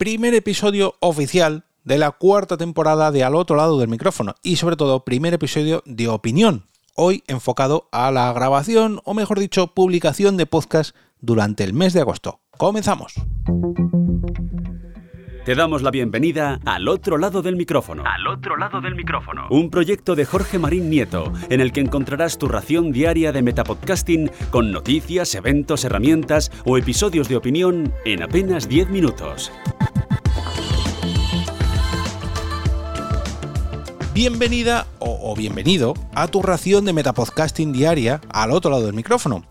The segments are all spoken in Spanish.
primer episodio oficial de la cuarta temporada de Al otro lado del micrófono y sobre todo primer episodio de opinión, hoy enfocado a la grabación o mejor dicho publicación de podcast durante el mes de agosto. Comenzamos. Te damos la bienvenida al otro lado del micrófono. Al otro lado del micrófono. Un proyecto de Jorge Marín Nieto, en el que encontrarás tu ración diaria de metapodcasting con noticias, eventos, herramientas o episodios de opinión en apenas 10 minutos. Bienvenida o, bienvenido a tu ración de metapodcasting diaria al otro lado del micrófono.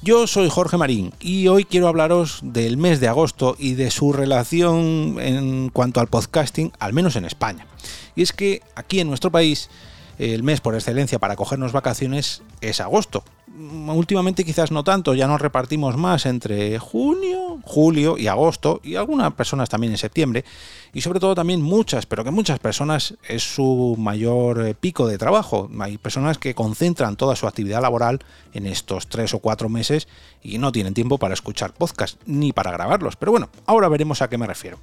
Yo soy Jorge Marín y hoy quiero hablaros del mes de agosto y de su relación en cuanto al podcasting, al menos en España. Y es que aquí en nuestro país el mes por excelencia para cogernos vacaciones es agosto. Últimamente quizás no tanto, ya nos repartimos más entre junio, julio y agosto, y algunas personas también en septiembre, y sobre todo también muchas, pero que muchas personas es su mayor eh, pico de trabajo. Hay personas que concentran toda su actividad laboral en estos tres o cuatro meses y no tienen tiempo para escuchar podcast ni para grabarlos. Pero bueno, ahora veremos a qué me refiero.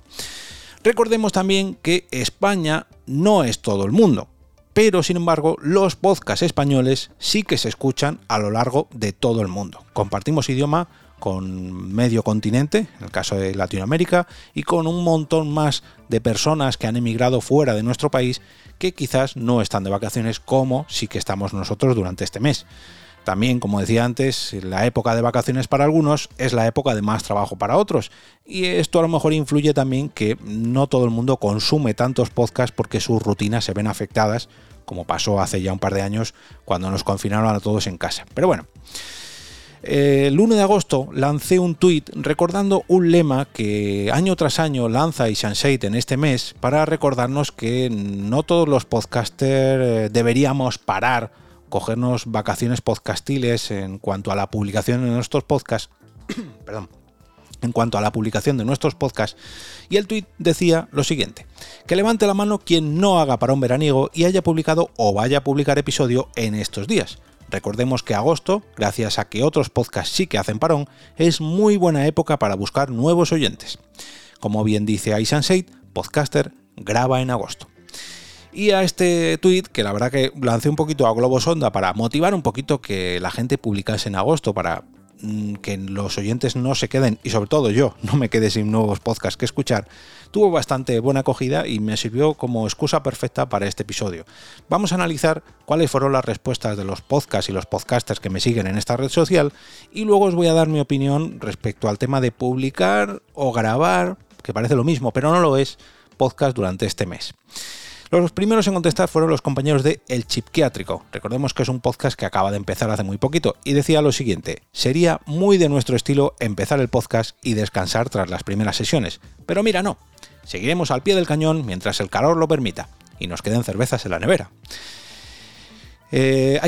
Recordemos también que España no es todo el mundo pero sin embargo los podcasts españoles sí que se escuchan a lo largo de todo el mundo. Compartimos idioma con medio continente, en el caso de Latinoamérica, y con un montón más de personas que han emigrado fuera de nuestro país que quizás no están de vacaciones como sí que estamos nosotros durante este mes. También, como decía antes, la época de vacaciones para algunos es la época de más trabajo para otros. Y esto a lo mejor influye también que no todo el mundo consume tantos podcasts porque sus rutinas se ven afectadas, como pasó hace ya un par de años cuando nos confinaron a todos en casa. Pero bueno. El 1 de agosto lancé un tuit recordando un lema que año tras año lanza Isanseit en este mes para recordarnos que no todos los podcasters eh, deberíamos parar cogernos vacaciones podcastiles en cuanto a la publicación de nuestros podcasts. Perdón. En cuanto a la publicación de nuestros podcasts, y el tuit decía lo siguiente: que levante la mano quien no haga para un veraniego y haya publicado o vaya a publicar episodio en estos días. Recordemos que agosto, gracias a que otros podcasts sí que hacen parón, es muy buena época para buscar nuevos oyentes. Como bien dice iSansate, podcaster graba en agosto. Y a este tweet, que la verdad que lancé un poquito a globo sonda para motivar un poquito que la gente publicase en agosto, para que los oyentes no se queden, y sobre todo yo, no me quede sin nuevos podcasts que escuchar, tuvo bastante buena acogida y me sirvió como excusa perfecta para este episodio. Vamos a analizar cuáles fueron las respuestas de los podcasts y los podcasters que me siguen en esta red social y luego os voy a dar mi opinión respecto al tema de publicar o grabar, que parece lo mismo, pero no lo es, podcast durante este mes. Los primeros en contestar fueron los compañeros de El Chipquiátrico. Recordemos que es un podcast que acaba de empezar hace muy poquito y decía lo siguiente: sería muy de nuestro estilo empezar el podcast y descansar tras las primeras sesiones. Pero mira, no. Seguiremos al pie del cañón mientras el calor lo permita y nos queden cervezas en la nevera. Eh,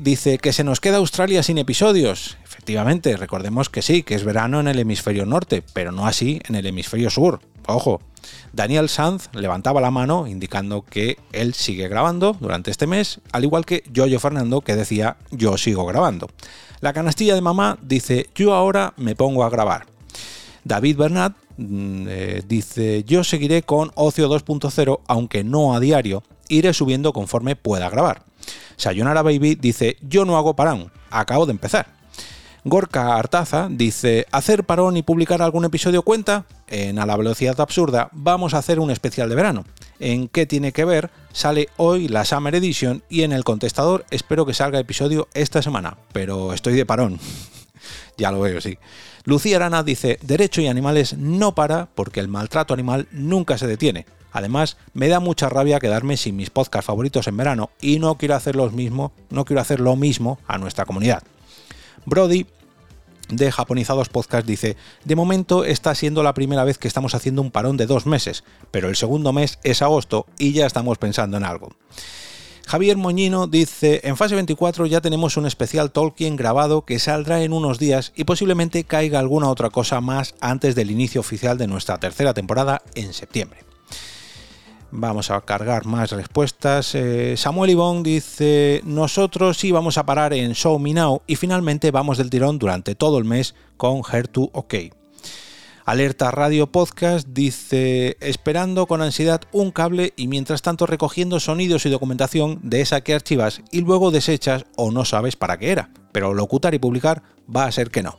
dice que se nos queda Australia sin episodios. Efectivamente, recordemos que sí, que es verano en el hemisferio norte, pero no así en el hemisferio sur. Ojo, Daniel Sanz levantaba la mano indicando que él sigue grabando durante este mes, al igual que Jojo Fernando que decía yo sigo grabando. La canastilla de mamá dice yo ahora me pongo a grabar. David Bernat mm, eh, dice yo seguiré con Ocio 2.0 aunque no a diario, iré subiendo conforme pueda grabar. Sayonara Baby dice yo no hago parán, acabo de empezar. Gorka Artaza dice, ¿hacer parón y publicar algún episodio cuenta? En A la velocidad absurda vamos a hacer un especial de verano. ¿En qué tiene que ver? Sale hoy la Summer Edition y en el contestador espero que salga episodio esta semana, pero estoy de parón. ya lo veo, sí. Lucía Arana dice, Derecho y Animales no para porque el maltrato animal nunca se detiene. Además, me da mucha rabia quedarme sin mis podcasts favoritos en verano y no quiero hacer lo mismo, no quiero hacer lo mismo a nuestra comunidad. Brody de Japonizados Podcast dice, de momento está siendo la primera vez que estamos haciendo un parón de dos meses, pero el segundo mes es agosto y ya estamos pensando en algo. Javier Moñino dice, en fase 24 ya tenemos un especial Tolkien grabado que saldrá en unos días y posiblemente caiga alguna otra cosa más antes del inicio oficial de nuestra tercera temporada en septiembre. Vamos a cargar más respuestas. Eh, Samuel Ibón dice, nosotros sí vamos a parar en Show Me Now y finalmente vamos del tirón durante todo el mes con Her to OK. Alerta Radio Podcast dice, esperando con ansiedad un cable y mientras tanto recogiendo sonidos y documentación de esa que archivas y luego desechas o no sabes para qué era. Pero locutar y publicar va a ser que no.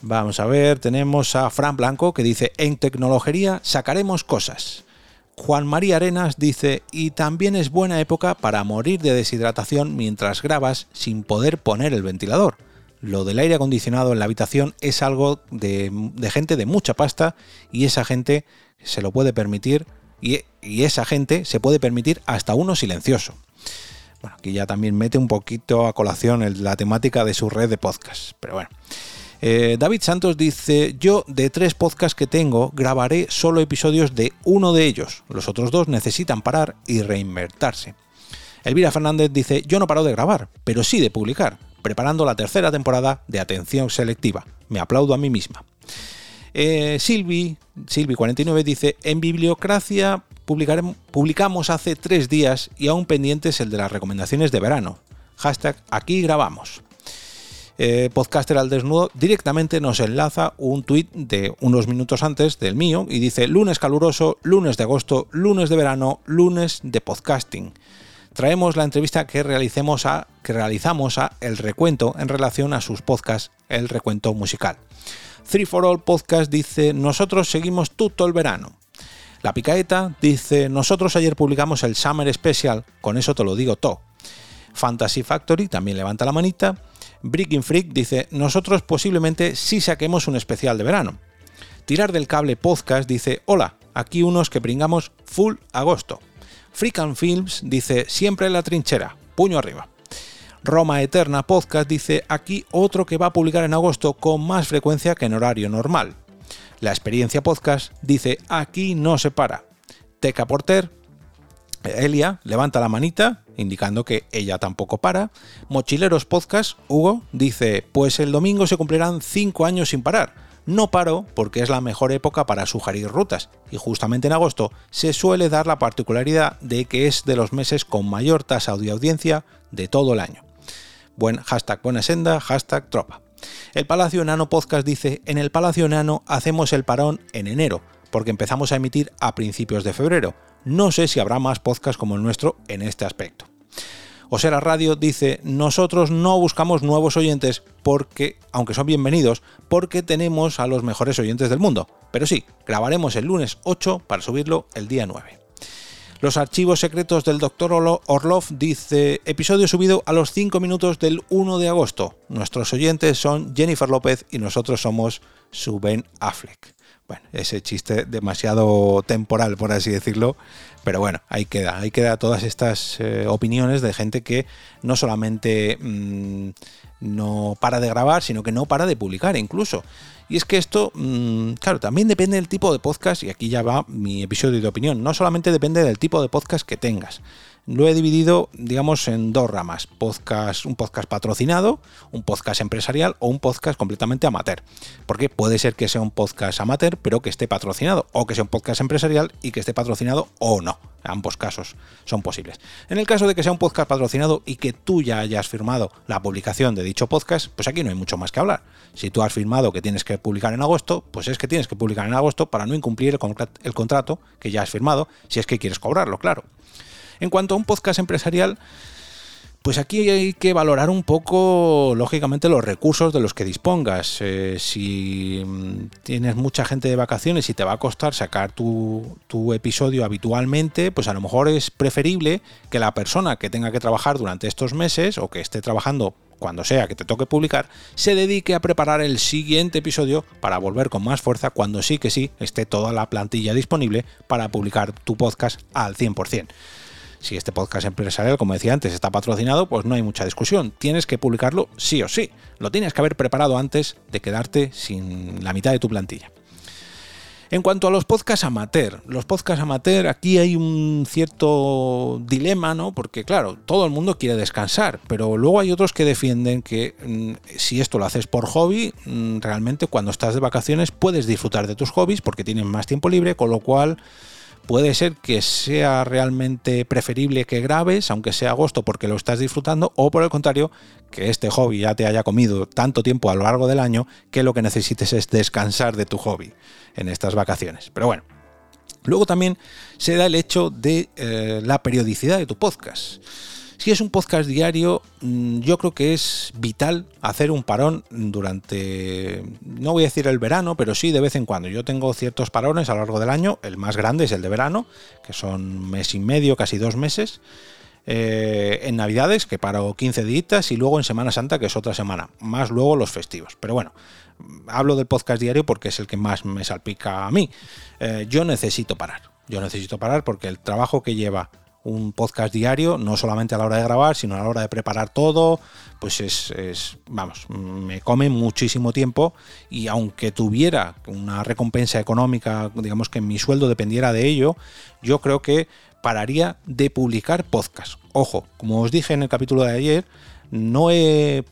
Vamos a ver, tenemos a Fran Blanco que dice, en tecnología sacaremos cosas. Juan María Arenas dice, y también es buena época para morir de deshidratación mientras grabas sin poder poner el ventilador lo del aire acondicionado en la habitación es algo de, gente de mucha pasta y esa gente se lo puede permitir y, esa gente se puede permitir hasta uno silencioso. Bueno, aquí ya también mete un poquito a colación la temática de su red de podcasts, pero bueno. Eh, David Santos dice, yo de tres podcasts que tengo grabaré solo episodios de uno de ellos, los otros dos necesitan parar y reinvertirse. Elvira Fernández dice, yo no paro de grabar, pero sí de publicar preparando la tercera temporada de Atención Selectiva. Me aplaudo a mí misma. Eh, Silvi, Silvi49 dice, en Bibliocracia publicamos hace tres días y aún pendientes el de las recomendaciones de verano. Hashtag aquí grabamos. Eh, podcaster al desnudo directamente nos enlaza un tuit de unos minutos antes del mío y dice lunes caluroso, lunes de agosto, lunes de verano, lunes de podcasting traemos la entrevista que, realicemos a, que realizamos a El Recuento en relación a sus podcasts El Recuento Musical. Three for All Podcast dice, nosotros seguimos todo el verano. La Picaeta dice, nosotros ayer publicamos el Summer Special, con eso te lo digo todo. Fantasy Factory también levanta la manita. Breaking Freak dice, nosotros posiblemente sí saquemos un especial de verano. Tirar del cable podcast dice, hola, aquí unos que bringamos full agosto. Freakan Films dice siempre en la trinchera, puño arriba. Roma Eterna Podcast dice aquí otro que va a publicar en agosto con más frecuencia que en horario normal. La experiencia podcast dice aquí no se para. Teca Porter, Elia levanta la manita indicando que ella tampoco para. Mochileros Podcast, Hugo, dice pues el domingo se cumplirán 5 años sin parar no paro porque es la mejor época para sugerir rutas y justamente en agosto se suele dar la particularidad de que es de los meses con mayor tasa de audiencia de todo el año. Buen hashtag buena senda, hashtag tropa. El Palacio Enano Podcast dice, en el Palacio Enano hacemos el parón en enero, porque empezamos a emitir a principios de febrero. No sé si habrá más podcasts como el nuestro en este aspecto. Osera Radio dice, nosotros no buscamos nuevos oyentes porque, aunque son bienvenidos, porque tenemos a los mejores oyentes del mundo. Pero sí, grabaremos el lunes 8 para subirlo el día 9. Los archivos secretos del Dr. Orlov dice, episodio subido a los 5 minutos del 1 de agosto. Nuestros oyentes son Jennifer López y nosotros somos su Ben Affleck. Bueno, ese chiste demasiado temporal, por así decirlo, pero bueno, ahí queda, ahí queda todas estas eh, opiniones de gente que no solamente mm, no para de grabar, sino que no para de publicar incluso. Y es que esto, mm, claro, también depende del tipo de podcast, y aquí ya va mi episodio de opinión, no solamente depende del tipo de podcast que tengas, lo he dividido, digamos, en dos ramas. Un podcast patrocinado, un podcast empresarial o un podcast completamente amateur. Porque puede ser que sea un podcast amateur, pero que esté patrocinado, o que sea un podcast empresarial y que esté patrocinado o no. Ambos casos son posibles. En el caso de que sea un podcast patrocinado y que tú ya hayas firmado la publicación de dicho podcast, pues aquí no hay mucho más que hablar. Si tú has firmado que tienes que publicar en agosto, pues es que tienes que publicar en agosto para no incumplir el contrato que ya has firmado, si es que quieres cobrarlo, claro. En cuanto a un podcast empresarial, pues aquí hay que valorar un poco, lógicamente, los recursos de los que dispongas. Eh, si mm, tienes mucha gente de vacaciones y te va a costar sacar tu, tu, episodio habitualmente, pues a lo mejor es preferible que la persona que tenga que trabajar durante estos meses o que esté trabajando cuando sea que te toque publicar, se dedique a preparar el siguiente episodio para volver con más fuerza cuando sí que sí esté toda la plantilla disponible para publicar tu podcast al 100%. Si este podcast empresarial, como decía antes, está patrocinado, pues no hay mucha discusión. Tienes que publicarlo sí o sí. Lo tienes que haber preparado antes de quedarte sin la mitad de tu plantilla. En cuanto a los podcasts amateur, los podcasts amateur, aquí hay un cierto dilema, ¿no? Porque claro, todo el mundo quiere descansar, pero luego hay otros que defienden que mm, si esto lo haces por hobby, mm, realmente cuando estás de vacaciones puedes disfrutar de tus hobbies porque tienes más tiempo libre, con lo cual Puede ser que sea realmente preferible que grabes, aunque sea agosto, porque lo estás disfrutando, o por el contrario, que este hobby ya te haya comido tanto tiempo a lo largo del año que lo que necesites es descansar de tu hobby en estas vacaciones. Pero bueno, luego también se da el hecho de eh, la periodicidad de tu podcast. Si es un podcast diario, mm, yo creo que es vital hacer un parón durante, no voy a decir el verano, pero sí de vez en cuando. Yo tengo ciertos parones a lo largo del año, el más grande es el de verano, que son mes y medio, casi dos meses. Eh, en Navidades, que paro 15 días, y luego en Semana Santa, que es otra semana, más luego los festivos. Pero bueno, hablo del podcast diario porque es el que más me salpica a mí. Eh, yo necesito parar. Yo necesito parar porque el trabajo que lleva un podcast diario, no solamente a la hora de grabar, sino a la hora de preparar todo, pues es, vamos, me come muchísimo tiempo y aunque tuviera una recompensa económica, digamos que mi sueldo dependiera de ello, yo creo que pararía de publicar podcast. Ojo, como os dije en el capítulo de ayer, no he,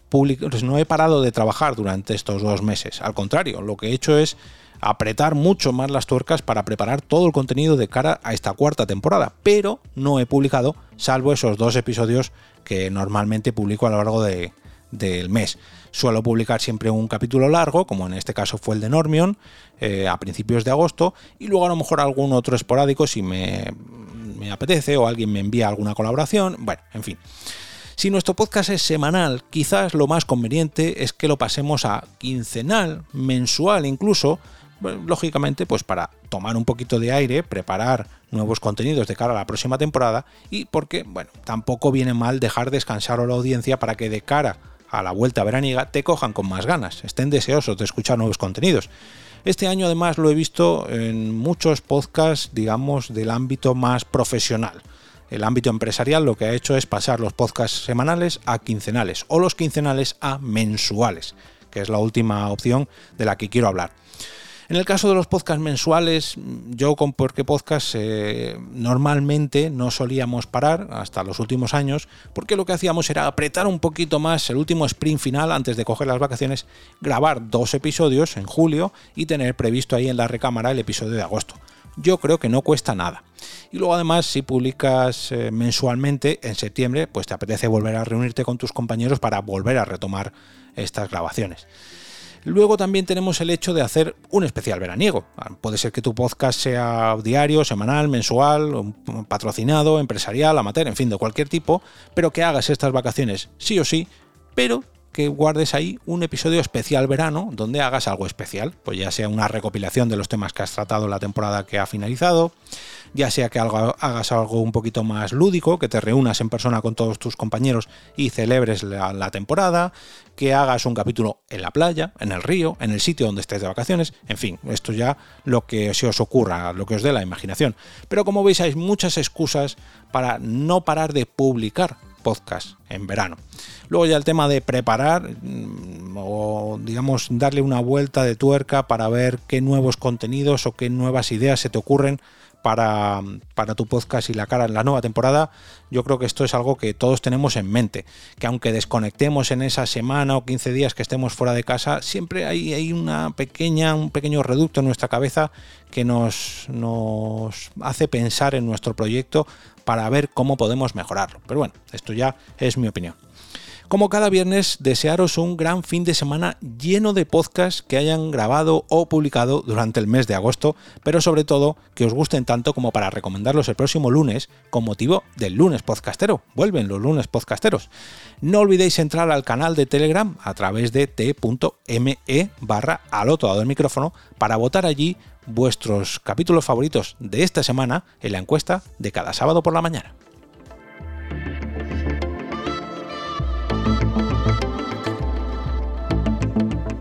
no he parado de trabajar durante estos dos meses. Al contrario, lo que he hecho es apretar mucho más las tuercas para preparar todo el contenido de cara a esta cuarta temporada, pero no he publicado, salvo esos dos episodios que normalmente publico a lo largo del mes. Suelo publicar siempre un capítulo largo, como en este caso fue el de Normion, eh, a principios de agosto, y luego a lo mejor algún otro esporádico si me, me apetece o alguien me envía alguna colaboración. Bueno, en fin. Si nuestro podcast es semanal, quizás lo más conveniente es que lo pasemos a quincenal, mensual incluso, lógicamente, pues para tomar un poquito de aire, preparar nuevos contenidos de cara a la próxima temporada y porque, bueno, tampoco viene mal dejar descansar a la audiencia para que de cara a la vuelta veraniega te cojan con más ganas, estén deseosos de escuchar nuevos contenidos. Este año además lo he visto en muchos podcasts, digamos, del ámbito más profesional. El ámbito empresarial lo que ha hecho es pasar los podcasts semanales a quincenales o los quincenales a mensuales, que es la última opción de la que quiero hablar. En el caso de los podcasts mensuales, yo con Porque Podcast eh, normalmente no solíamos parar hasta los últimos años, porque lo que hacíamos era apretar un poquito más el último sprint final antes de coger las vacaciones, grabar dos episodios en julio y tener previsto ahí en la recámara el episodio de agosto. Yo creo que no cuesta nada. Y luego además, si publicas eh, mensualmente en septiembre, pues te apetece volver a reunirte con tus compañeros para volver a retomar estas grabaciones. Luego también tenemos el hecho de hacer un especial veraniego. Puede ser que tu podcast sea diario, semanal, mensual, patrocinado, empresarial, amateur, en fin, de cualquier tipo, pero que hagas estas vacaciones sí o sí, pero que guardes ahí un episodio especial verano donde hagas algo especial, pues ya sea una recopilación de los temas que has tratado la temporada que ha finalizado, ya sea que hagas algo un poquito más lúdico, que te reúnas en persona con todos tus compañeros y celebres la, temporada, que hagas un capítulo en la playa, en el río, en el sitio donde estés de vacaciones, en fin, esto ya lo que se os ocurra, lo que os dé la imaginación. Pero como veis hay muchas excusas para no parar de publicar podcast en verano. Luego ya el tema de preparar mm, o digamos darle una vuelta de tuerca para ver qué nuevos contenidos o qué nuevas ideas se te ocurren para, tu podcast y la cara en la nueva temporada, yo creo que esto es algo que todos tenemos en mente, que aunque desconectemos en esa semana o 15 días que estemos fuera de casa, siempre hay, hay una pequeña, un pequeño reducto en nuestra cabeza que nos, nos hace pensar en nuestro proyecto para ver cómo podemos mejorarlo. Pero bueno, esto ya es mi opinión. Como cada viernes, desearos un gran fin de semana lleno de podcasts que hayan grabado o publicado durante el mes de agosto, pero sobre todo que os gusten tanto como para recomendarlos el próximo lunes con motivo del lunes podcastero. Vuelven los lunes podcasteros. No olvidéis entrar al canal de Telegram a través de t.me barra al otro lado del micrófono para votar allí vuestros capítulos favoritos de esta semana en la encuesta de cada sábado por la mañana.